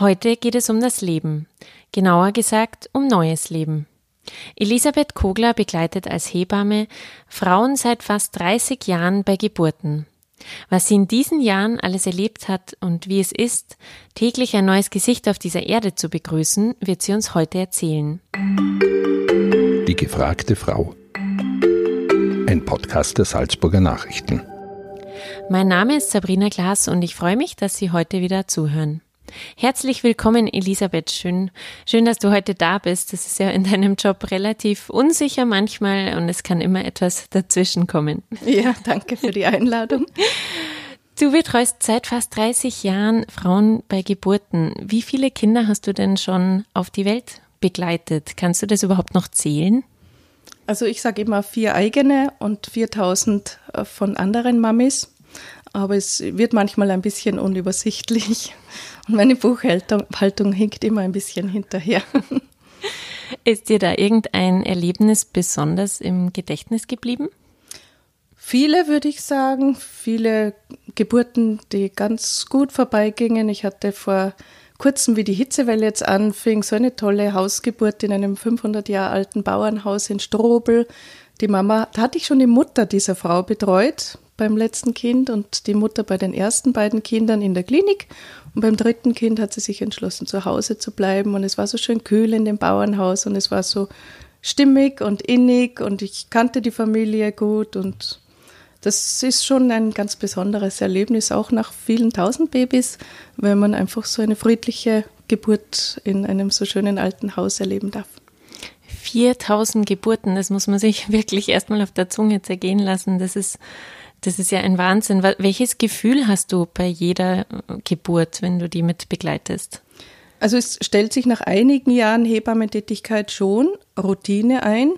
Heute geht es um das Leben, genauer gesagt um neues Leben. Elisabeth Kogler begleitet als Hebamme Frauen seit fast 30 Jahren bei Geburten. Was sie in diesen Jahren alles erlebt hat und wie es ist, täglich ein neues Gesicht auf dieser Erde zu begrüßen, wird sie uns heute erzählen. Die gefragte Frau. Ein Podcast der Salzburger Nachrichten. Mein Name ist Sabrina Glas und ich freue mich, dass Sie heute wieder zuhören. Herzlich willkommen, Elisabeth. Schön, schön, dass du heute da bist. Das ist ja in deinem Job relativ unsicher manchmal und es kann immer etwas dazwischen kommen. Ja, danke für die Einladung. Du betreust seit fast 30 Jahren Frauen bei Geburten. Wie viele Kinder hast du denn schon auf die Welt begleitet? Kannst du das überhaupt noch zählen? Also ich sage immer vier eigene und 4000 äh, von anderen Mamis aber es wird manchmal ein bisschen unübersichtlich und meine Buchhaltung Haltung hinkt immer ein bisschen hinterher. Ist dir da irgendein Erlebnis besonders im Gedächtnis geblieben? Viele würde ich sagen, viele Geburten, die ganz gut vorbeigingen. Ich hatte vor kurzem, wie die Hitzewelle jetzt anfing, so eine tolle Hausgeburt in einem 500 Jahre alten Bauernhaus in Strobel. Die Mama, da hatte ich schon die Mutter dieser Frau betreut beim letzten Kind und die Mutter bei den ersten beiden Kindern in der Klinik. Und beim dritten Kind hat sie sich entschlossen, zu Hause zu bleiben. Und es war so schön kühl in dem Bauernhaus und es war so stimmig und innig und ich kannte die Familie gut und das ist schon ein ganz besonderes Erlebnis, auch nach vielen tausend Babys, wenn man einfach so eine friedliche Geburt in einem so schönen alten Haus erleben darf. 4000 Geburten, das muss man sich wirklich erstmal auf der Zunge zergehen lassen. Das ist das ist ja ein Wahnsinn. Welches Gefühl hast du bei jeder äh, Geburt, wenn du die mit begleitest? Also es stellt sich nach einigen Jahren Hebammentätigkeit schon Routine ein.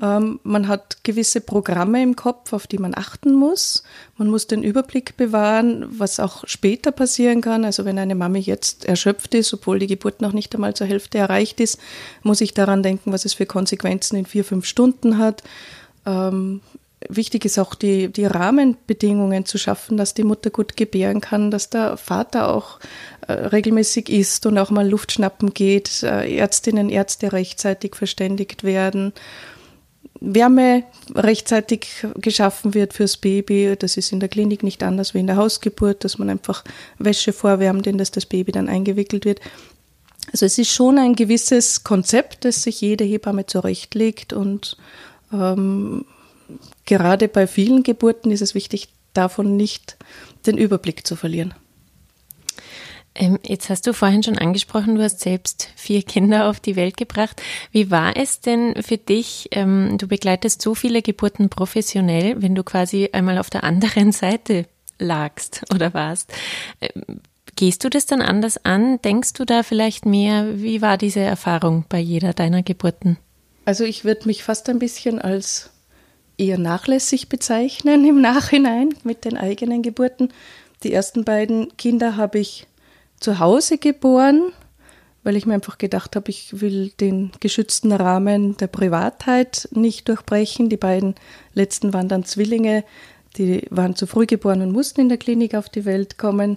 Ähm, man hat gewisse Programme im Kopf, auf die man achten muss. Man muss den Überblick bewahren, was auch später passieren kann. Also wenn eine Mami jetzt erschöpft ist, obwohl die Geburt noch nicht einmal zur Hälfte erreicht ist, muss ich daran denken, was es für Konsequenzen in vier, fünf Stunden hat. Ähm, wichtig ist auch die, die Rahmenbedingungen zu schaffen, dass die Mutter gut gebären kann, dass der Vater auch äh, regelmäßig isst und auch mal Luft schnappen geht, äh, Ärztinnen, Ärzte rechtzeitig verständigt werden. Wärme rechtzeitig geschaffen wird fürs Baby. Das ist in der Klinik nicht anders wie in der Hausgeburt, dass man einfach Wäsche vorwärmt, in das das Baby dann eingewickelt wird. Also es ist schon ein gewisses Konzept, das sich jede Hebamme zurechtlegt und ähm, gerade bei vielen Geburten ist es wichtig, davon nicht den Überblick zu verlieren. Ähm, jetzt hast du vorhin schon angesprochen, du hast selbst vier Kinder auf die Welt gebracht. Wie war es denn für dich? Ähm, du begleitest so viele Geburten professionell, wenn du quasi einmal auf der anderen Seite lagst oder warst. Ähm, gehst du das dann anders an? Denkst du da vielleicht mehr? Wie war diese Erfahrung bei jeder deiner Geburten? Also ich würde mich fast ein bisschen als eher nachlässig bezeichnen im Nachhinein mit den eigenen Geburten. Die ersten beiden Kinder habe ich zu Hause geboren, weil ich mir einfach gedacht habe, ich will den geschützten Rahmen der Privatheit nicht durchbrechen. Die beiden letzten waren dann Zwillinge, die waren zu früh geboren und mussten in der Klinik auf die Welt kommen.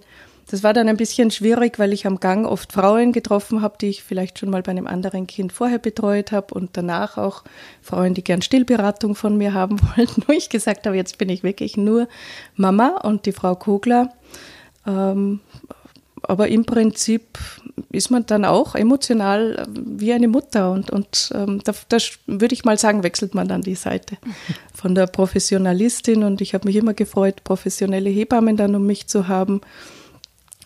Das war dann ein bisschen schwierig, weil ich am Gang oft Frauen getroffen habe, die ich vielleicht schon mal bei einem anderen Kind vorher betreut habe und danach auch Frauen, die gern Stillberatung von mir haben wollten, wo ich gesagt habe, jetzt bin ich wirklich nur Mama und die Frau Kogler. Ähm, aber im Prinzip ist man dann auch emotional wie eine Mutter und, und ähm, da, da würde ich mal sagen, wechselt man dann die Seite von der Professionalistin und ich habe mich immer gefreut, professionelle Hebammen dann um mich zu haben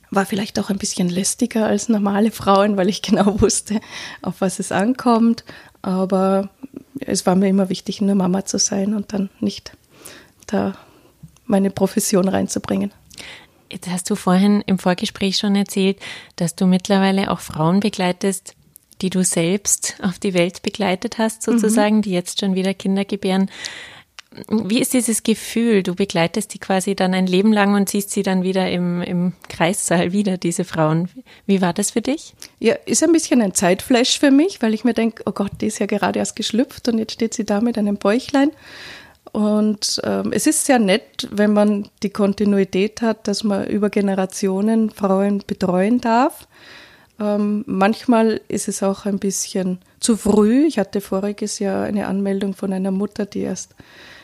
war vielleicht auch ein bisschen lästiger als normale Frauen, weil ich genau wusste, auf was es ankommt. Aber es war mir immer wichtig, nur Mama zu sein und dann nicht da meine Profession reinzubringen. Jetzt hast du vorhin im Vorgespräch schon erzählt, dass du mittlerweile auch Frauen begleitest, die du selbst auf die Welt begleitet hast, sozusagen, mhm. die jetzt schon wieder Kinder gebären. Wie ist dieses Gefühl? Du begleitest die quasi dann ein Leben lang und siehst sie dann wieder im, im Kreissaal wieder, diese Frauen. Wie war das für dich? Ja, ist ein bisschen ein Zeitflash für mich, weil ich mir denke, oh Gott, die ist ja gerade erst geschlüpft und jetzt steht sie da mit einem Bäuchlein. Und ähm, es ist sehr nett, wenn man die Kontinuität hat, dass man über Generationen Frauen betreuen darf. Ähm, manchmal ist es auch ein bisschen zu früh. Ich hatte voriges Jahr eine Anmeldung von einer Mutter, die erst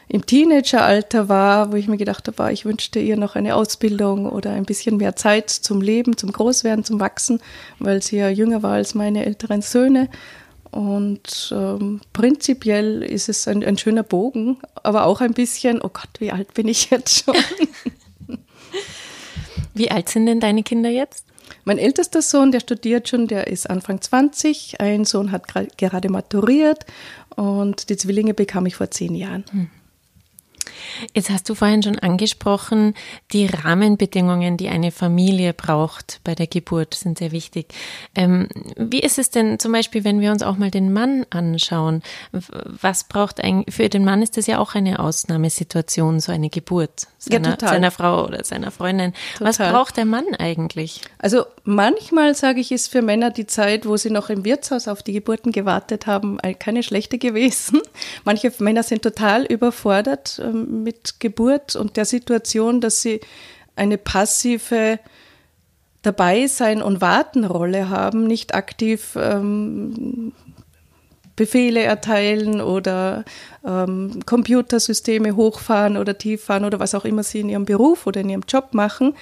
im Teenageralter war, wo ich mir gedacht habe, ich wünschte ihr noch eine Ausbildung oder ein bisschen mehr Zeit zum Leben, zum Großwerden, zum Wachsen, weil sie ja jünger war als meine älteren Söhne. Und ähm, prinzipiell ist es ein, ein schöner Bogen, aber auch ein bisschen, oh Gott, wie alt bin ich jetzt schon? wie alt sind denn deine Kinder jetzt? Mein ältester Sohn, der studiert schon, der ist Anfang 20. Ein Sohn hat gerade maturiert und die Zwillinge bekam ich vor zehn Jahren. Hm. Jetzt hast du vorhin schon angesprochen, die Rahmenbedingungen, die eine Familie braucht bei der Geburt, sind sehr wichtig. Ähm, wie ist es denn zum Beispiel, wenn wir uns auch mal den Mann anschauen? Was braucht ein, für den Mann ist das ja auch eine Ausnahmesituation, so eine Geburt seiner, ja, seiner Frau oder seiner Freundin. Total. Was braucht der Mann eigentlich? Also manchmal sage ich, ist für Männer die Zeit, wo sie noch im Wirtshaus auf die Geburten gewartet haben, keine schlechte gewesen. Manche Männer sind total überfordert ähm, mit Geburt und der Situation, dass sie eine passive Dabeisein- und Wartenrolle haben, nicht aktiv ähm, Befehle erteilen oder ähm, Computersysteme hochfahren oder tieffahren oder was auch immer sie in ihrem Beruf oder in ihrem Job machen,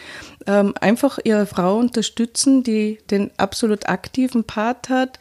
ähm, einfach ihre Frau unterstützen, die den absolut aktiven Part hat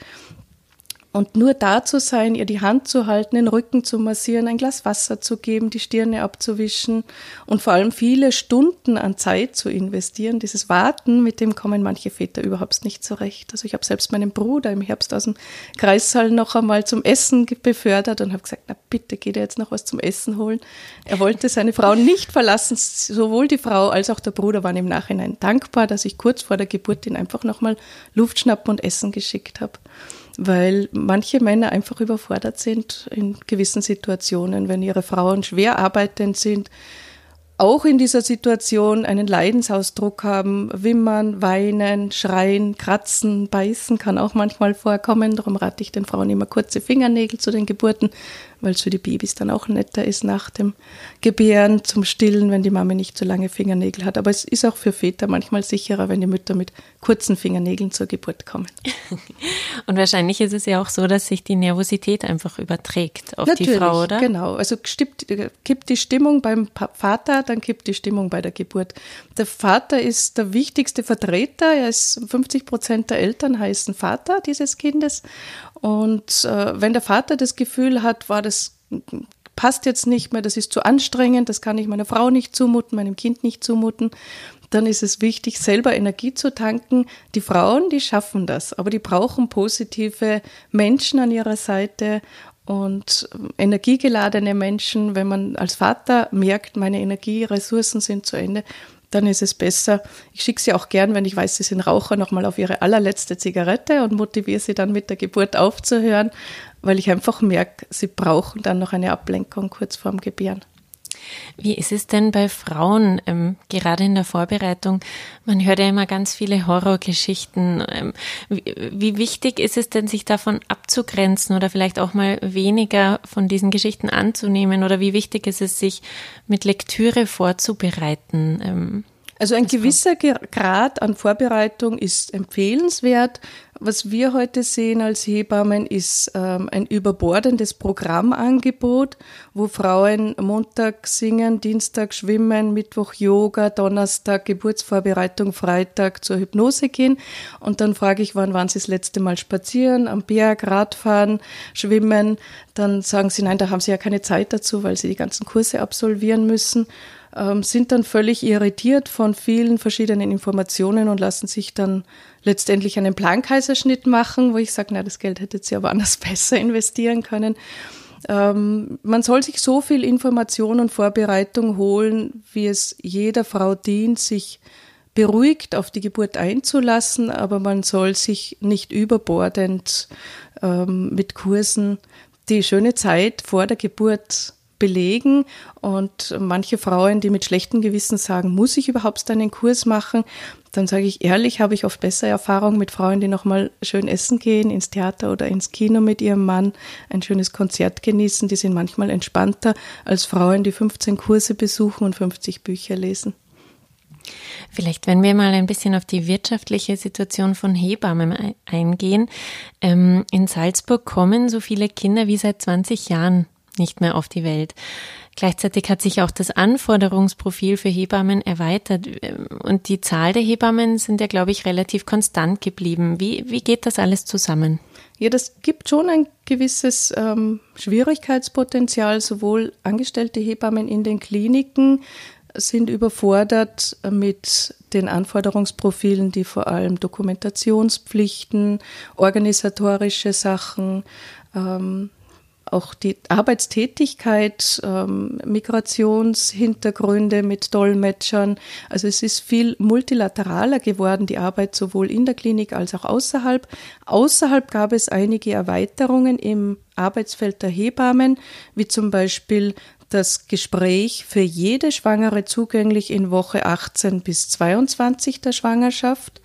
und nur da zu sein, ihr die Hand zu halten, den Rücken zu massieren, ein Glas Wasser zu geben, die Stirne abzuwischen und vor allem viele Stunden an Zeit zu investieren. Dieses Warten, mit dem kommen manche Väter überhaupt nicht zurecht. Also ich habe selbst meinen Bruder im Herbst aus dem Kreissaal noch einmal zum Essen befördert und habe gesagt, na bitte, geht er jetzt noch was zum Essen holen. Er wollte seine Frau nicht verlassen. Sowohl die Frau als auch der Bruder waren im Nachhinein dankbar, dass ich kurz vor der Geburt ihn einfach nochmal Luft schnappen und Essen geschickt habe weil manche Männer einfach überfordert sind in gewissen Situationen, wenn ihre Frauen schwer arbeitend sind, auch in dieser Situation einen Leidensausdruck haben, wimmern, weinen, schreien, kratzen, beißen kann auch manchmal vorkommen. Darum rate ich den Frauen immer kurze Fingernägel zu den Geburten, weil es für die Babys dann auch netter ist nach dem Gebären zum Stillen, wenn die Mama nicht so lange Fingernägel hat. Aber es ist auch für Väter manchmal sicherer, wenn die Mütter mit kurzen Fingernägeln zur Geburt kommen. Und wahrscheinlich ist es ja auch so, dass sich die Nervosität einfach überträgt auf Natürlich, die Frau, oder? Genau, also kippt, kippt die Stimmung beim Vater, dann kippt die Stimmung bei der Geburt. Der Vater ist der wichtigste Vertreter, er ist 50 Prozent der Eltern heißen Vater dieses Kindes und äh, wenn der Vater das Gefühl hat, war das passt jetzt nicht mehr, das ist zu anstrengend, das kann ich meiner Frau nicht zumuten, meinem Kind nicht zumuten, dann ist es wichtig, selber Energie zu tanken. Die Frauen, die schaffen das, aber die brauchen positive Menschen an ihrer Seite und energiegeladene Menschen. Wenn man als Vater merkt, meine Energieressourcen sind zu Ende, dann ist es besser. Ich schicke sie auch gern, wenn ich weiß, sie sind Raucher, nochmal auf ihre allerletzte Zigarette und motiviere sie dann mit der Geburt aufzuhören, weil ich einfach merke, sie brauchen dann noch eine Ablenkung kurz vorm Gebären. Wie ist es denn bei Frauen, ähm, gerade in der Vorbereitung? Man hört ja immer ganz viele Horrorgeschichten. Ähm, wie, wie, wichtig ist es denn, sich davon abzugrenzen oder vielleicht auch mal weniger von diesen Geschichten anzunehmen? Oder wie wichtig ist es, sich mit Lektüre vorzubereiten? Ähm, also ein gewisser Grad an Vorbereitung ist empfehlenswert. Was wir heute sehen als Hebammen ist ähm, ein überbordendes Programmangebot, wo Frauen Montag singen, Dienstag schwimmen, Mittwoch Yoga, Donnerstag Geburtsvorbereitung, Freitag zur Hypnose gehen. Und dann frage ich, wann waren Sie das letzte Mal spazieren, am Berg, Radfahren, schwimmen. Dann sagen sie, nein, da haben sie ja keine Zeit dazu, weil sie die ganzen Kurse absolvieren müssen ähm, sind dann völlig irritiert von vielen verschiedenen Informationen und lassen sich dann letztendlich einen Plankaiserschnitt machen, wo ich sage, na, das Geld hättet ihr aber anders besser investieren können. Ähm, man soll sich so viel Information und Vorbereitung holen, wie es jeder Frau dient, sich beruhigt auf die Geburt einzulassen, aber man soll sich nicht überbordend ähm, mit Kursen die schöne Zeit vor der Geburt belegen. Und manche Frauen, die mit schlechtem Gewissen sagen, muss ich überhaupt einen Kurs machen? Dann sage ich ehrlich, habe ich oft bessere Erfahrungen mit Frauen, die nochmal schön essen gehen, ins Theater oder ins Kino mit ihrem Mann, ein schönes Konzert genießen. Die sind manchmal entspannter als Frauen, die 15 Kurse besuchen und 50 Bücher lesen. Vielleicht, wenn wir mal ein bisschen auf die wirtschaftliche Situation von Hebammen eingehen. Ähm, in Salzburg kommen so viele Kinder wie seit 20 Jahren nicht mehr auf die Welt. Gleichzeitig hat sich auch das Anforderungsprofil für Hebammen erweitert und die Zahl der Hebammen sind ja, glaube ich, relativ konstant geblieben. Wie, wie geht das alles zusammen? Ja, das gibt schon ein gewisses ähm, Schwierigkeitspotenzial. Sowohl angestellte Hebammen in den Kliniken sind überfordert mit den Anforderungsprofilen, die vor allem Dokumentationspflichten, organisatorische Sachen, ähm, auch die Arbeitstätigkeit, ähm, Migrationshintergründe mit Dolmetschern. Also es ist viel multilateraler geworden, die Arbeit sowohl in der Klinik als auch außerhalb. Außerhalb gab es einige Erweiterungen im Arbeitsfeld der Hebammen, wie zum Beispiel das Gespräch für jede Schwangere zugänglich in Woche 18 bis 22 der Schwangerschaft.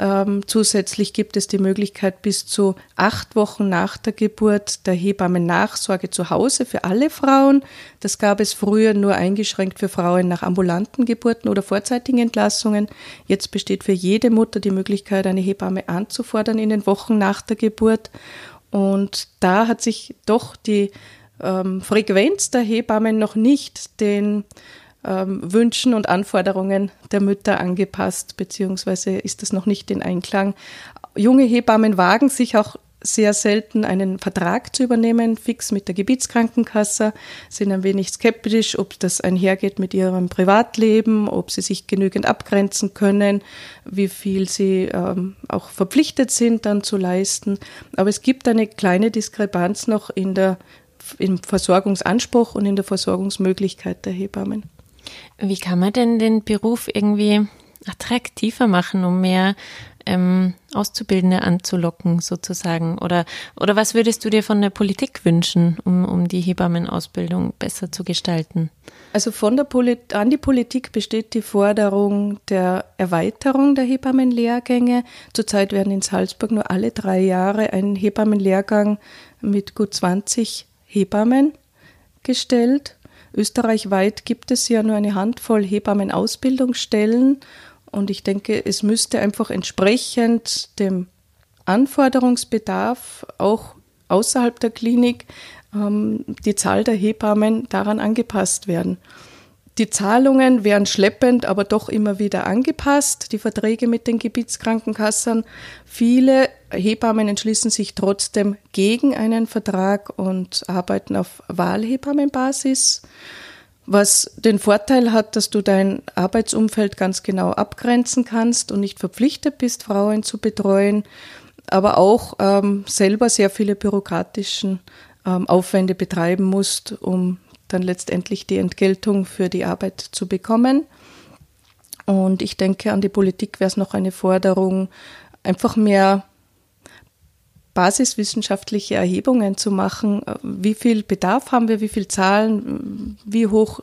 Ähm, zusätzlich gibt es die Möglichkeit, bis zu acht Wochen nach der Geburt der Hebammennachsorge zu Hause für alle Frauen. Das gab es früher nur eingeschränkt für Frauen nach ambulanten Geburten oder vorzeitigen Entlassungen. Jetzt besteht für jede Mutter die Möglichkeit, eine Hebamme anzufordern in den Wochen nach der Geburt. Und da hat sich doch die ähm, Frequenz der Hebammen noch nicht den ähm, Wünschen und Anforderungen der Mütter angepasst, beziehungsweise ist das noch nicht in Einklang. Junge Hebammen wagen sich auch sehr selten einen Vertrag zu übernehmen, fix mit der Gebietskrankenkasse, sind ein wenig skeptisch, ob das einhergeht mit ihrem Privatleben, ob sie sich genügend abgrenzen können, wie viel sie ähm, auch verpflichtet sind dann zu leisten. Aber es gibt eine kleine Diskrepanz noch in der, im Versorgungsanspruch und in der Versorgungsmöglichkeit der Hebammen. Wie kann man denn den Beruf irgendwie attraktiver machen, um mehr ähm, Auszubildende anzulocken, sozusagen? Oder, oder was würdest du dir von der Politik wünschen, um, um die Hebammenausbildung besser zu gestalten? Also von der Polit an die Politik besteht die Forderung der Erweiterung der Hebammenlehrgänge. Zurzeit werden in Salzburg nur alle drei Jahre ein Hebammenlehrgang mit gut 20 Hebammen gestellt. Österreichweit gibt es ja nur eine Handvoll Hebammenausbildungsstellen und ich denke, es müsste einfach entsprechend dem Anforderungsbedarf auch außerhalb der Klinik ähm, die Zahl der Hebammen daran angepasst werden. Die Zahlungen werden schleppend, aber doch immer wieder angepasst. Die Verträge mit den Gebietskrankenkassen. Viele Hebammen entschließen sich trotzdem gegen einen Vertrag und arbeiten auf Wahlhebammenbasis, was den Vorteil hat, dass du dein Arbeitsumfeld ganz genau abgrenzen kannst und nicht verpflichtet bist, Frauen zu betreuen, aber auch ähm, selber sehr viele bürokratischen ähm, Aufwände betreiben musst, um dann letztendlich die Entgeltung für die Arbeit zu bekommen. Und ich denke, an die Politik wäre es noch eine Forderung, einfach mehr basiswissenschaftliche Erhebungen zu machen. Wie viel Bedarf haben wir, wie viel Zahlen, wie hoch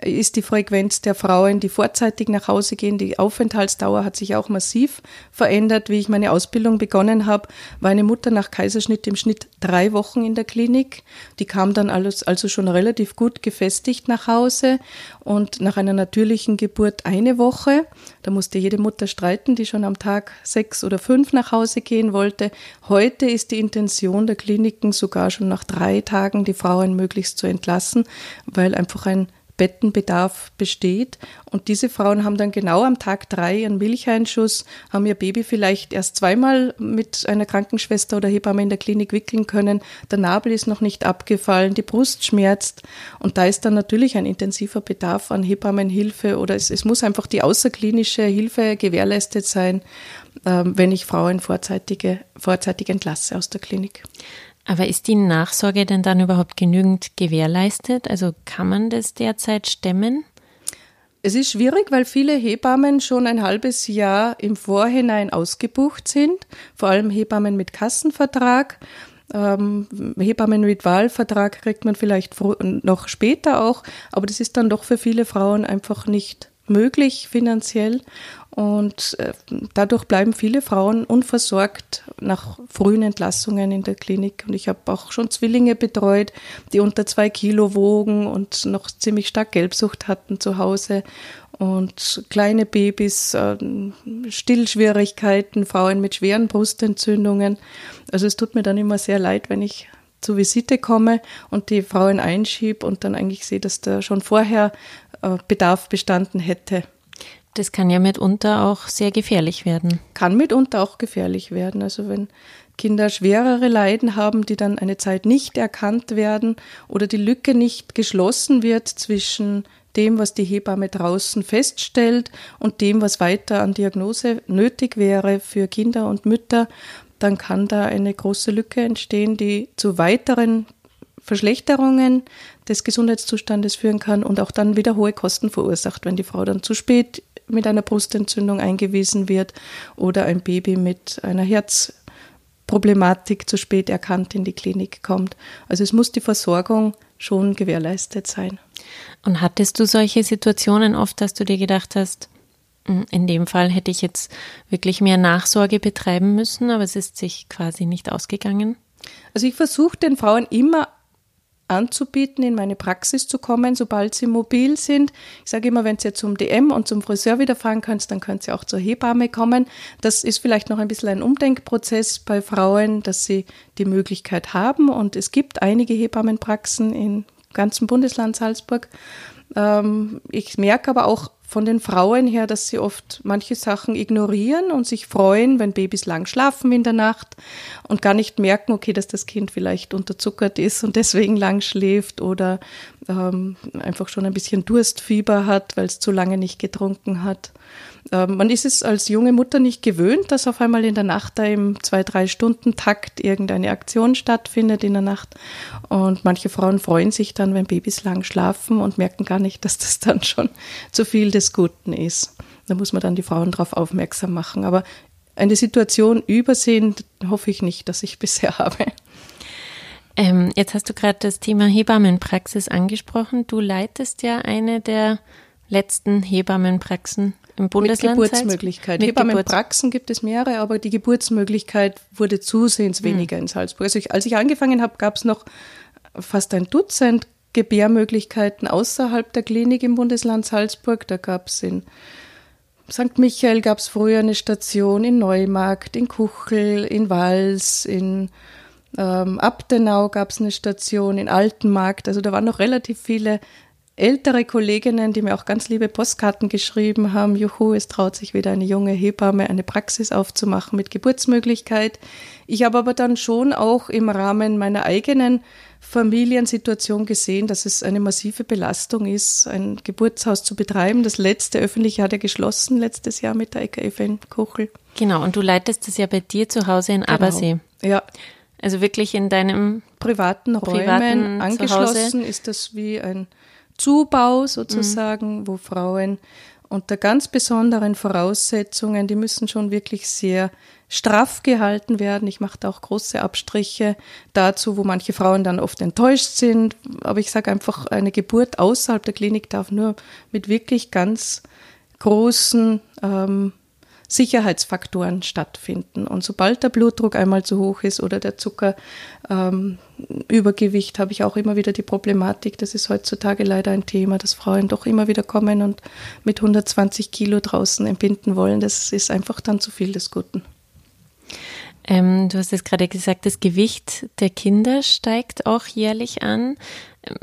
ist die Frequenz der Frauen, die vorzeitig nach Hause gehen. Die Aufenthaltsdauer hat sich auch massiv verändert. Wie ich meine Ausbildung begonnen habe, war eine Mutter nach Kaiserschnitt im Schnitt drei Wochen in der Klinik. Die kam dann alles, also schon relativ gut gefestigt nach Hause und nach einer natürlichen Geburt eine Woche. Da musste jede Mutter streiten, die schon am Tag sechs oder fünf nach Hause gehen wollte. Heute ist die Intention der Kliniken sogar schon nach drei Tagen die Frauen möglichst zu entlassen, weil einfach ein Bettenbedarf besteht. Und diese Frauen haben dann genau am Tag drei ihren Milcheinschuss, haben ihr Baby vielleicht erst zweimal mit einer Krankenschwester oder Hebamme in der Klinik wickeln können. Der Nabel ist noch nicht abgefallen, die Brust schmerzt. Und da ist dann natürlich ein intensiver Bedarf an Hebammenhilfe oder es, es muss einfach die außerklinische Hilfe gewährleistet sein, wenn ich Frauen vorzeitige, vorzeitig entlasse aus der Klinik. Aber ist die Nachsorge denn dann überhaupt genügend gewährleistet? Also kann man das derzeit stemmen? Es ist schwierig, weil viele Hebammen schon ein halbes Jahr im Vorhinein ausgebucht sind, vor allem Hebammen mit Kassenvertrag. Ähm, Hebammen mit Wahlvertrag kriegt man vielleicht noch später auch, aber das ist dann doch für viele Frauen einfach nicht möglich finanziell. Und äh, dadurch bleiben viele Frauen unversorgt nach frühen Entlassungen in der Klinik. Und ich habe auch schon Zwillinge betreut, die unter zwei Kilo wogen und noch ziemlich stark Gelbsucht hatten zu Hause. und kleine Babys, äh, Stillschwierigkeiten, Frauen mit schweren Brustentzündungen. Also es tut mir dann immer sehr leid, wenn ich zur Visite komme und die Frauen einschiebe und dann eigentlich sehe, dass da schon vorher äh, Bedarf bestanden hätte. Das kann ja mitunter auch sehr gefährlich werden. Kann mitunter auch gefährlich werden. Also wenn Kinder schwerere Leiden haben, die dann eine Zeit nicht erkannt werden oder die Lücke nicht geschlossen wird zwischen dem, was die Hebamme draußen feststellt und dem, was weiter an Diagnose nötig wäre für Kinder und Mütter, dann kann da eine große Lücke entstehen, die zu weiteren Verschlechterungen des Gesundheitszustandes führen kann und auch dann wieder hohe Kosten verursacht, wenn die Frau dann zu spät mit einer Brustentzündung eingewiesen wird oder ein Baby mit einer Herzproblematik zu spät erkannt in die Klinik kommt. Also es muss die Versorgung schon gewährleistet sein. Und hattest du solche Situationen oft, dass du dir gedacht hast, hm, in dem Fall hätte ich jetzt wirklich mehr Nachsorge betreiben müssen, aber es ist sich quasi nicht ausgegangen? Also ich versuche den Frauen immer anzubieten, in meine Praxis zu kommen, sobald sie mobil sind. Ich sage immer, wenn sie zum DM und zum Friseur wieder fahren können, dann können sie auch zur Hebamme kommen. Das ist vielleicht noch ein bisschen ein Umdenkprozess bei Frauen, dass sie die Möglichkeit haben. Und es gibt einige Hebammenpraxen im ganzen Bundesland Salzburg. Ähm, ich merke aber auch von den Frauen her, dass sie oft manche Sachen ignorieren und sich freuen, wenn Babys lang schlafen in der Nacht und gar nicht merken, okay, dass das Kind vielleicht unterzuckert ist und deswegen lang schläft oder ähm, einfach schon ein bisschen Durstfieber hat, weil es zu lange nicht getrunken hat. Ähm, man ist es als junge Mutter nicht gewöhnt, dass auf einmal in der Nacht da im zwei, drei Stunden Takt irgendeine Aktion stattfindet in der Nacht. Und manche Frauen freuen sich dann, wenn Babys lang schlafen und merken gar nicht, dass das dann schon zu viel des Guten ist. Da muss man dann die Frauen darauf aufmerksam machen. Aber eine Situation übersehen hoffe ich nicht, dass ich bisher habe. Ähm, jetzt hast du gerade das Thema Hebammenpraxis angesprochen. Du leitest ja eine der letzten Hebammenpraxen im Bundesland. Mit Geburtsmöglichkeit. Mit Hebammenpraxen gibt es mehrere, aber die Geburtsmöglichkeit wurde zusehends hm. weniger hm. in Salzburg. Also ich, als ich angefangen habe, gab es noch fast ein Dutzend Gebärmöglichkeiten außerhalb der Klinik im Bundesland Salzburg. Da gab es in St. Michael gab es früher eine Station, in Neumarkt, in Kuchel, in Wals, in ähm, Abdenau gab es eine Station, in Altenmarkt. Also da waren noch relativ viele ältere Kolleginnen, die mir auch ganz liebe Postkarten geschrieben haben, juhu, es traut sich wieder eine junge Hebamme, eine Praxis aufzumachen mit Geburtsmöglichkeit. Ich habe aber dann schon auch im Rahmen meiner eigenen Familiensituation gesehen, dass es eine massive Belastung ist, ein Geburtshaus zu betreiben. Das letzte öffentliche hat ja geschlossen letztes Jahr mit der EKF in Kuchel. Genau, und du leitest das ja bei dir zu Hause in genau. Abersee. Ja. Also wirklich in deinem privaten Räumen privaten angeschlossen ist das wie ein Zubau sozusagen, mhm. wo Frauen unter ganz besonderen Voraussetzungen, die müssen schon wirklich sehr straff gehalten werden. Ich mache da auch große Abstriche dazu, wo manche Frauen dann oft enttäuscht sind. Aber ich sage einfach, eine Geburt außerhalb der Klinik darf nur mit wirklich ganz großen ähm, Sicherheitsfaktoren stattfinden. Und sobald der Blutdruck einmal zu hoch ist oder der Zuckerübergewicht, ähm, habe ich auch immer wieder die Problematik, das ist heutzutage leider ein Thema, dass Frauen doch immer wieder kommen und mit 120 Kilo draußen entbinden wollen. Das ist einfach dann zu viel des Guten. Ähm, du hast es gerade gesagt, das Gewicht der Kinder steigt auch jährlich an.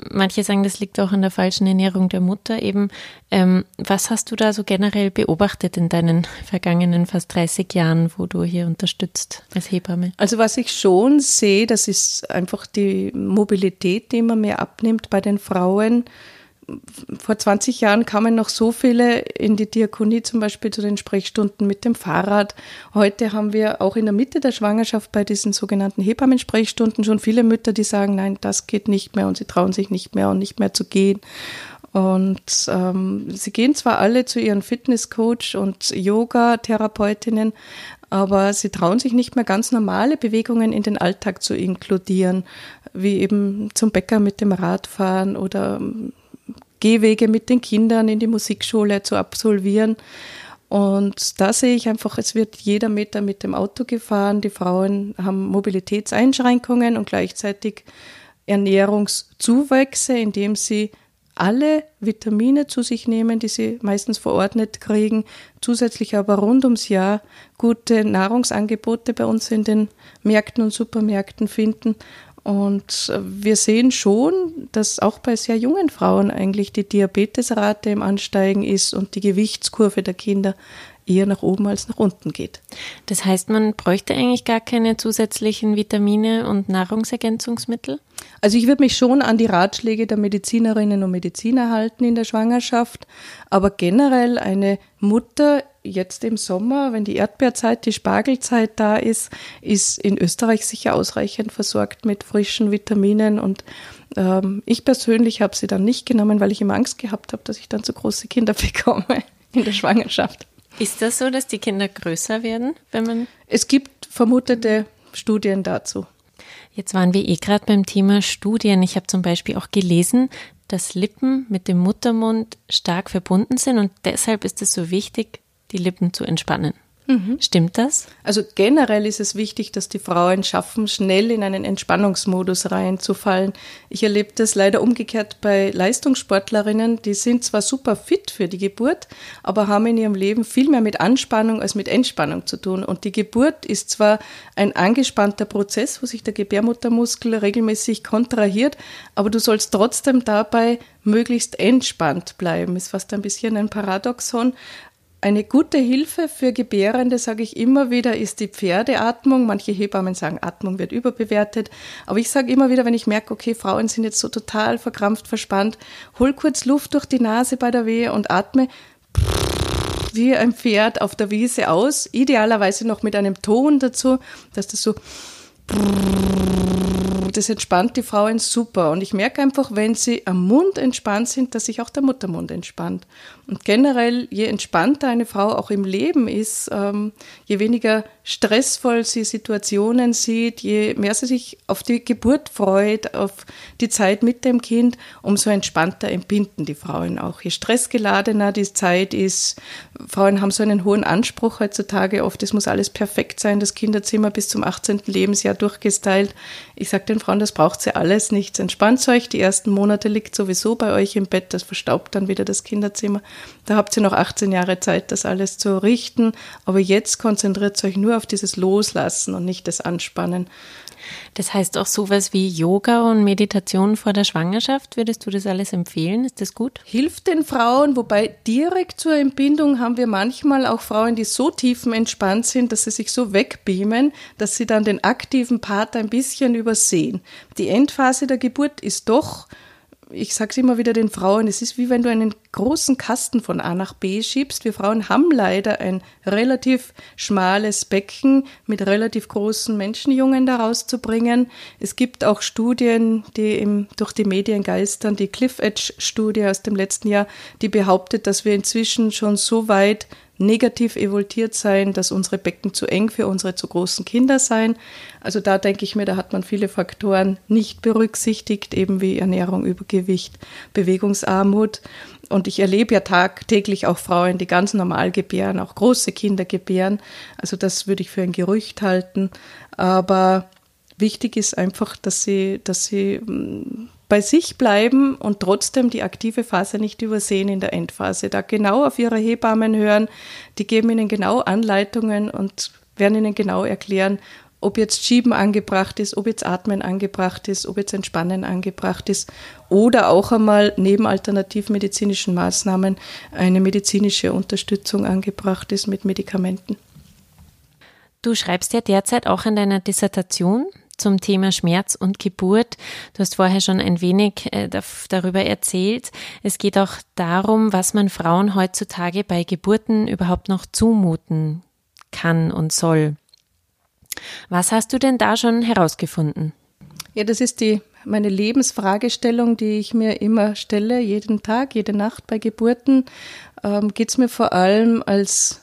Manche sagen, das liegt auch an der falschen Ernährung der Mutter. Eben, ähm, was hast du da so generell beobachtet in deinen vergangenen fast 30 Jahren, wo du hier unterstützt als Hebamme? Also was ich schon sehe, das ist einfach die Mobilität, die immer mehr abnimmt bei den Frauen vor 20 Jahren kamen noch so viele in die Diakonie, zum Beispiel zu den Sprechstunden mit dem Fahrrad. Heute haben wir auch in der Mitte der Schwangerschaft bei diesen sogenannten Hebammensprechstunden schon viele Mütter, die sagen, nein, das geht nicht mehr und sie trauen sich nicht mehr und nicht mehr zu gehen. Und ähm, sie gehen zwar alle zu ihren Fitnesscoach und Yoga-Therapeutinnen, aber sie trauen sich nicht mehr ganz normale Bewegungen in den Alltag zu inkludieren, wie eben zum Bäcker mit dem Radfahren oder Gehwege mit den Kindern in die Musikschule zu absolvieren. Und da sehe ich einfach, es wird jeder Meter mit dem Auto gefahren. Die Frauen haben Mobilitätseinschränkungen und gleichzeitig Ernährungszuwächse, indem sie alle Vitamine zu sich nehmen, die sie meistens verordnet kriegen, zusätzlich aber rund ums Jahr gute Nahrungsangebote bei uns in den Märkten und Supermärkten finden. Und wir sehen schon, dass auch bei sehr jungen Frauen eigentlich die Diabetesrate im Ansteigen ist und die Gewichtskurve der Kinder eher nach oben als nach unten geht. Das heißt, man bräuchte eigentlich gar keine zusätzlichen Vitamine und Nahrungsergänzungsmittel? Also ich würde mich schon an die Ratschläge der Medizinerinnen und Mediziner halten in der Schwangerschaft, aber generell eine Mutter jetzt im Sommer, wenn die Erdbeerzeit, die Spargelzeit da ist, ist in Österreich sicher ausreichend versorgt mit frischen Vitaminen und ähm, ich persönlich habe sie dann nicht genommen, weil ich immer Angst gehabt habe, dass ich dann zu große Kinder bekomme in der Schwangerschaft. Ist das so, dass die Kinder größer werden, wenn man? Es gibt vermutete Studien dazu. Jetzt waren wir eh gerade beim Thema Studien. Ich habe zum Beispiel auch gelesen, dass Lippen mit dem Muttermund stark verbunden sind und deshalb ist es so wichtig, die Lippen zu entspannen. Mhm. Stimmt das? Also generell ist es wichtig, dass die Frauen schaffen, schnell in einen Entspannungsmodus reinzufallen. Ich erlebe das leider umgekehrt bei Leistungssportlerinnen, die sind zwar super fit für die Geburt, aber haben in ihrem Leben viel mehr mit Anspannung als mit Entspannung zu tun. Und die Geburt ist zwar ein angespannter Prozess, wo sich der Gebärmuttermuskel regelmäßig kontrahiert, aber du sollst trotzdem dabei möglichst entspannt bleiben. Ist fast ein bisschen ein Paradoxon, eine gute Hilfe für Gebärende, sage ich immer wieder, ist die Pferdeatmung. Manche Hebammen sagen, Atmung wird überbewertet. Aber ich sage immer wieder, wenn ich merke, okay, Frauen sind jetzt so total verkrampft, verspannt, hol kurz Luft durch die Nase bei der Wehe und atme wie ein Pferd auf der Wiese aus. Idealerweise noch mit einem Ton dazu, dass das so das entspannt die Frauen super. Und ich merke einfach, wenn sie am Mund entspannt sind, dass sich auch der Muttermund entspannt. Und generell, je entspannter eine Frau auch im Leben ist, ähm, je weniger stressvoll sie Situationen sieht, je mehr sie sich auf die Geburt freut, auf die Zeit mit dem Kind, umso entspannter empfinden die Frauen auch. Je stressgeladener die Zeit ist, Frauen haben so einen hohen Anspruch heutzutage oft, es muss alles perfekt sein, das Kinderzimmer bis zum 18. Lebensjahr durchgestylt. Ich sage den Frauen, das braucht sie alles nicht. Entspannt euch, die ersten Monate liegt sowieso bei euch im Bett, das verstaubt dann wieder das Kinderzimmer. Da habt ihr noch 18 Jahre Zeit, das alles zu richten. Aber jetzt konzentriert euch nur auf dieses Loslassen und nicht das Anspannen. Das heißt auch sowas wie Yoga und Meditation vor der Schwangerschaft. Würdest du das alles empfehlen? Ist das gut? Hilft den Frauen, wobei direkt zur Entbindung haben wir manchmal auch Frauen, die so tiefenentspannt sind, dass sie sich so wegbeamen, dass sie dann den aktiven Part ein bisschen übersehen. Die Endphase der Geburt ist doch ich sage es immer wieder den Frauen, es ist wie wenn du einen großen Kasten von A nach B schiebst. Wir Frauen haben leider ein relativ schmales Becken mit relativ großen Menschenjungen daraus zu bringen. Es gibt auch Studien, die im, durch die Medien geistern, die Cliff Edge Studie aus dem letzten Jahr, die behauptet, dass wir inzwischen schon so weit negativ evolutiert sein, dass unsere Becken zu eng für unsere zu großen Kinder seien. Also da denke ich mir, da hat man viele Faktoren nicht berücksichtigt, eben wie Ernährung, Übergewicht, Bewegungsarmut. Und ich erlebe ja tagtäglich auch Frauen, die ganz normal gebären, auch große Kinder gebären. Also das würde ich für ein Gerücht halten. Aber wichtig ist einfach, dass sie, dass sie mm, bei sich bleiben und trotzdem die aktive Phase nicht übersehen in der Endphase. Da genau auf ihre Hebammen hören, die geben ihnen genau Anleitungen und werden ihnen genau erklären, ob jetzt Schieben angebracht ist, ob jetzt Atmen angebracht ist, ob jetzt Entspannen angebracht ist oder auch einmal neben alternativmedizinischen Maßnahmen eine medizinische Unterstützung angebracht ist mit Medikamenten. Du schreibst ja derzeit auch an deiner Dissertation zum Thema Schmerz und Geburt. Du hast vorher schon ein wenig äh, darüber erzählt. Es geht auch darum, was man Frauen heutzutage bei Geburten überhaupt noch zumuten kann und soll. Was hast du denn da schon herausgefunden? Ja, das ist die meine Lebensfragestellung, die ich mir immer stelle, jeden Tag, jede Nacht bei Geburten. Ähm, Geht es mir vor allem als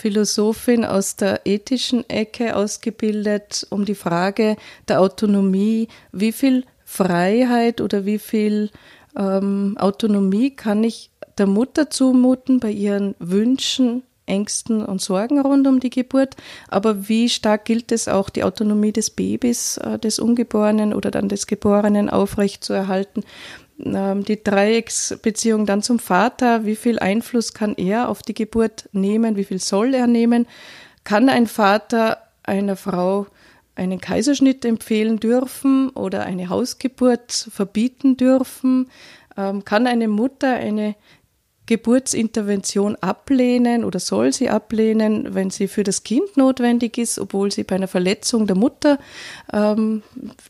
Philosophin aus der ethischen Ecke ausgebildet, um die Frage der Autonomie, wie viel Freiheit oder wie viel ähm, Autonomie kann ich der Mutter zumuten bei ihren Wünschen, Ängsten und Sorgen rund um die Geburt, aber wie stark gilt es auch, die Autonomie des Babys, äh, des Ungeborenen oder dann des Geborenen aufrechtzuerhalten? Ähm, die Dreiecksbeziehung dann zum Vater, wie viel Einfluss kann er auf die Geburt nehmen, wie viel soll er nehmen? Kann ein Vater einer Frau einen Kaiserschnitt empfehlen dürfen oder eine Hausgeburt verbieten dürfen? Ähm, kann eine Mutter eine Geburtsintervention ablehnen oder soll sie ablehnen, wenn sie für das Kind notwendig ist, obwohl sie bei einer Verletzung der Mutter ähm,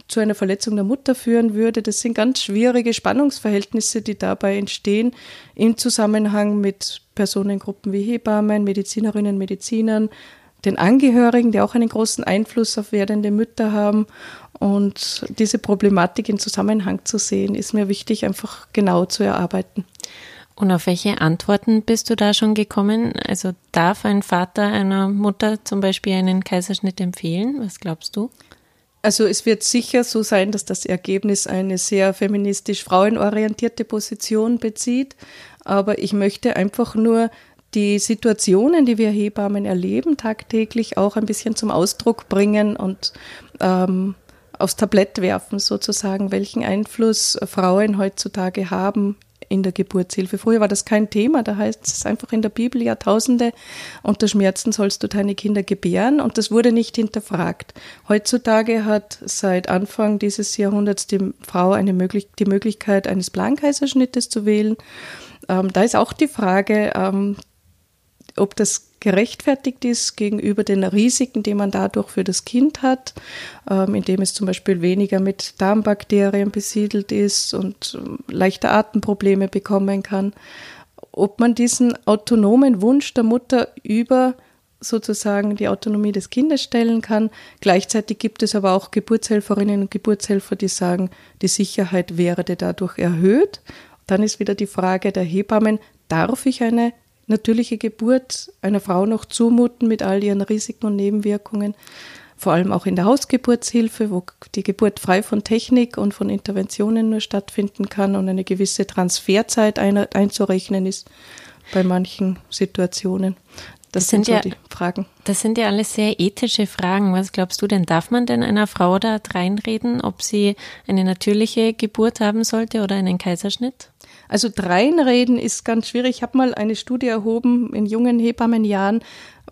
zu einer Verletzung der Mutter führen würde. Das sind ganz schwierige Spannungsverhältnisse, die dabei entstehen im Zusammenhang mit Personengruppen wie Hebammen, Medizinerinnen, Medizinern, den Angehörigen, die auch einen großen Einfluss auf werdende Mütter haben. Und diese Problematik in Zusammenhang zu sehen, ist mir wichtig, einfach genau zu erarbeiten. Und auf welche Antworten bist du da schon gekommen? Also darf ein Vater einer Mutter zum Beispiel einen Kaiserschnitt empfehlen? Was glaubst du? Also es wird sicher so sein, dass das Ergebnis eine sehr feministisch frauenorientierte Position bezieht. Aber ich möchte einfach nur die Situationen, die wir Hebammen erleben, tagtäglich auch ein bisschen zum Ausdruck bringen und ähm, aufs Tablett werfen, sozusagen, welchen Einfluss Frauen heutzutage haben in der Geburtshilfe. Früher war das kein Thema, da heißt es einfach in der Bibel Jahrtausende, unter Schmerzen sollst du deine Kinder gebären und das wurde nicht hinterfragt. Heutzutage hat seit Anfang dieses Jahrhunderts die Frau eine möglich die Möglichkeit eines Plankaiserschnittes zu wählen. Ähm, da ist auch die Frage, ähm, ob das gerechtfertigt ist gegenüber den Risiken, die man dadurch für das Kind hat, ähm, indem es zum Beispiel weniger mit Darmbakterien besiedelt ist und ähm, leichte Atemprobleme bekommen kann. Ob man diesen autonomen Wunsch der Mutter über sozusagen die Autonomie des Kindes stellen kann. Gleichzeitig gibt es aber auch Geburtshelferinnen und Geburtshelfer, die sagen, die Sicherheit wäre dadurch erhöht. Dann ist wieder die Frage der Hebammen, darf ich eine natürliche Geburt einer Frau noch zumuten mit all ihren Risiken und Nebenwirkungen. Vor allem auch in der Hausgeburtshilfe, wo die Geburt frei von Technik und von Interventionen nur stattfinden kann und eine gewisse Transferzeit einzurechnen ist bei manchen Situationen. Das, das sind, sind so ja, die Fragen. Das sind ja alles sehr ethische Fragen. Was glaubst du denn? Darf man denn einer Frau da reinreden, ob sie eine natürliche Geburt haben sollte oder einen Kaiserschnitt? Also dreinreden ist ganz schwierig. Ich habe mal eine Studie erhoben in jungen Hebammenjahren,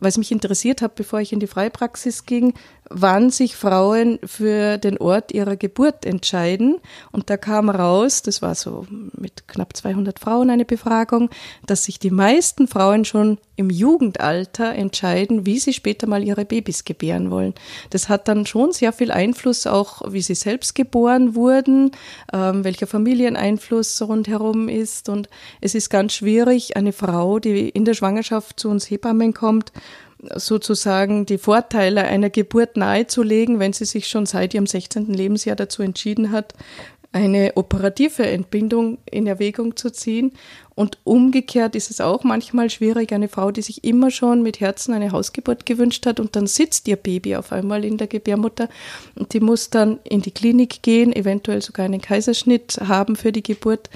es mich interessiert hat, bevor ich in die Freipraxis ging, wann sich Frauen für den Ort ihrer Geburt entscheiden. Und da kam raus, das war so mit knapp 200 Frauen eine Befragung, dass sich die meisten Frauen schon im Jugendalter entscheiden, wie sie später mal ihre Babys gebären wollen. Das hat dann schon sehr viel Einfluss, auch wie sie selbst geboren wurden, ähm, welcher Familieneinfluss rundherum ist. Und es ist ganz schwierig, eine Frau, die in der Schwangerschaft zu uns Hebammen kommt, sozusagen die Vorteile einer Geburt nahezulegen, wenn sie sich schon seit ihrem 16. Lebensjahr dazu entschieden hat, eine operative Entbindung in Erwägung zu ziehen. Und umgekehrt ist es auch manchmal schwierig, eine Frau, die sich immer schon mit Herzen eine Hausgeburt gewünscht hat und dann sitzt ihr Baby auf einmal in der Gebärmutter und die muss dann in die Klinik gehen, eventuell sogar einen Kaiserschnitt haben für die Geburt.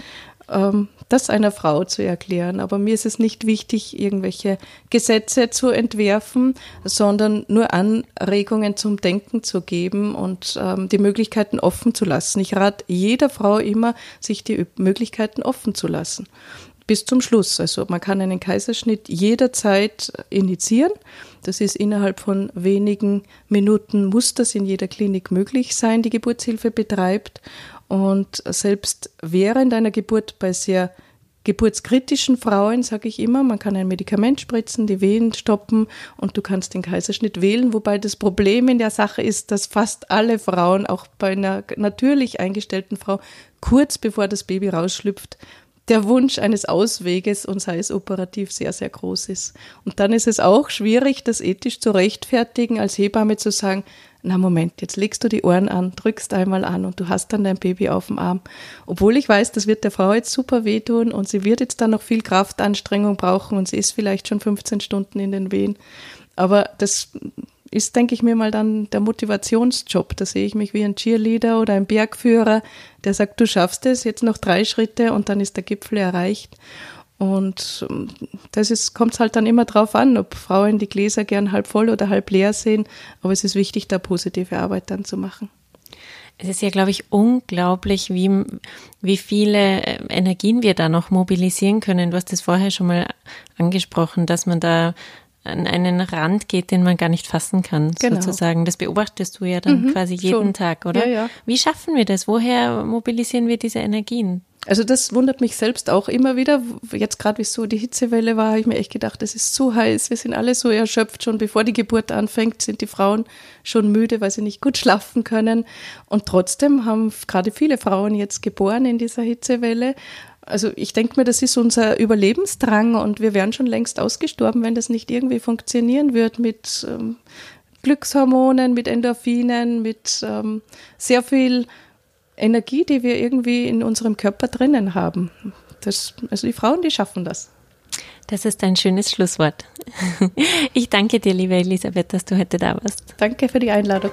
Ähm, das einer Frau zu erklären. Aber mir ist es nicht wichtig, irgendwelche Gesetze zu entwerfen, sondern nur Anregungen zum Denken zu geben und ähm, die Möglichkeiten offen zu lassen. Ich rate jeder Frau immer, sich die Möglichkeiten offen zu lassen. Bis zum Schluss. Also man kann einen Kaiserschnitt jederzeit initiieren. Das ist innerhalb von wenigen Minuten muss das in jeder Klinik möglich sein, die Geburtshilfe betreibt. Und selbst während einer Geburt bei sehr geburtskritischen Frauen, sage ich immer, man kann ein Medikament spritzen, die Wehen stoppen und du kannst den Kaiserschnitt wählen, wobei das Problem in der Sache ist, dass fast alle Frauen, auch bei einer natürlich eingestellten Frau, kurz bevor das Baby rausschlüpft, der Wunsch eines Ausweges und sei es operativ sehr, sehr groß ist. Und dann ist es auch schwierig, das ethisch zu rechtfertigen, als Hebamme zu sagen, na Moment, jetzt legst du die Ohren an, drückst einmal an und du hast dann dein Baby auf dem Arm. Obwohl ich weiß, das wird der Frau jetzt super wehtun und sie wird jetzt dann noch viel Kraftanstrengung brauchen und sie ist vielleicht schon 15 Stunden in den Wehen. Aber das ist, denke ich mir mal, dann der Motivationsjob. Da sehe ich mich wie ein Cheerleader oder ein Bergführer, der sagt, du schaffst es, jetzt noch drei Schritte und dann ist der Gipfel erreicht. Und ähm, das ist, kommt halt dann immer drauf an, ob Frauen die Gläser gern halb voll oder halb leer sehen. Aber es ist wichtig, da positive Arbeit dann zu machen. Es ist ja, glaube ich, unglaublich, wie, wie viele äh, Energien wir da noch mobilisieren können. Du hast es vorher schon mal angesprochen, dass man da an einen Rand geht, den man gar nicht fassen kann, genau. sozusagen. Das beobachtest du ja dann mhm, quasi jeden schon. Tag, oder? Ja, ja. Wie schaffen wir das? Woher mobilisieren wir diese Energien? Also das wundert mich selbst auch immer wieder. Jetzt gerade wie so die Hitzewelle war, habe ich mir echt gedacht, es ist zu heiß. Wir sind alle so erschöpft. Schon bevor die Geburt anfängt, sind die Frauen schon müde, weil sie nicht gut schlafen können. Und trotzdem haben gerade viele Frauen jetzt geboren in dieser Hitzewelle. Also ich denke mir, das ist unser Überlebensdrang und wir wären schon längst ausgestorben, wenn das nicht irgendwie funktionieren würde mit ähm, Glückshormonen, mit Endorphinen, mit ähm, sehr viel Energie, die wir irgendwie in unserem Körper drinnen haben. Das, also die Frauen, die schaffen das. Das ist ein schönes Schlusswort. Ich danke dir, liebe Elisabeth, dass du heute da warst. Danke für die Einladung.